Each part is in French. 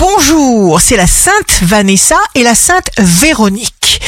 Bonjour, c'est la Sainte Vanessa et la Sainte Véronique.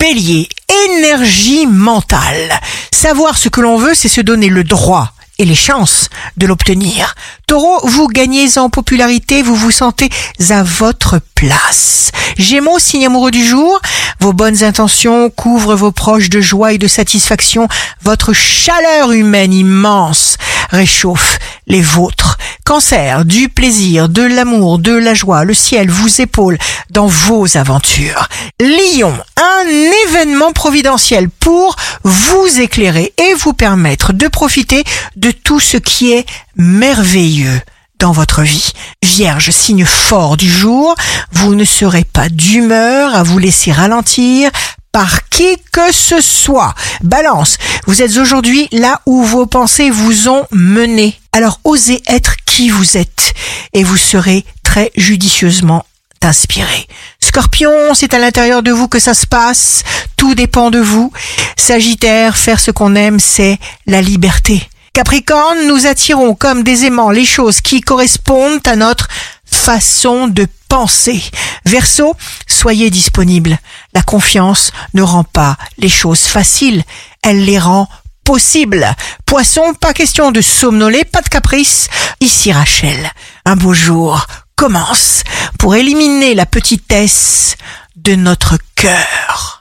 Bélier, énergie mentale. Savoir ce que l'on veut, c'est se donner le droit et les chances de l'obtenir. Taureau, vous gagnez en popularité, vous vous sentez à votre place. Gémeaux, signe amoureux du jour, vos bonnes intentions couvrent vos proches de joie et de satisfaction. Votre chaleur humaine immense réchauffe les vôtres. Cancer, du plaisir, de l'amour, de la joie, le ciel vous épaule dans vos aventures. Lion, un événement providentiel pour vous éclairer et vous permettre de profiter de tout ce qui est merveilleux dans votre vie. Vierge, signe fort du jour, vous ne serez pas d'humeur à vous laisser ralentir par qui que ce soit. Balance, vous êtes aujourd'hui là où vos pensées vous ont mené. Alors osez être qui vous êtes et vous serez très judicieusement inspiré. Scorpion, c'est à l'intérieur de vous que ça se passe, tout dépend de vous. Sagittaire, faire ce qu'on aime, c'est la liberté. Capricorne, nous attirons comme des aimants les choses qui correspondent à notre façon de penser. Verseau, soyez disponible. La confiance ne rend pas les choses faciles, elle les rend possibles. Poisson, pas question de somnoler, pas de caprice. Ici Rachel, un beau jour commence pour éliminer la petitesse de notre cœur.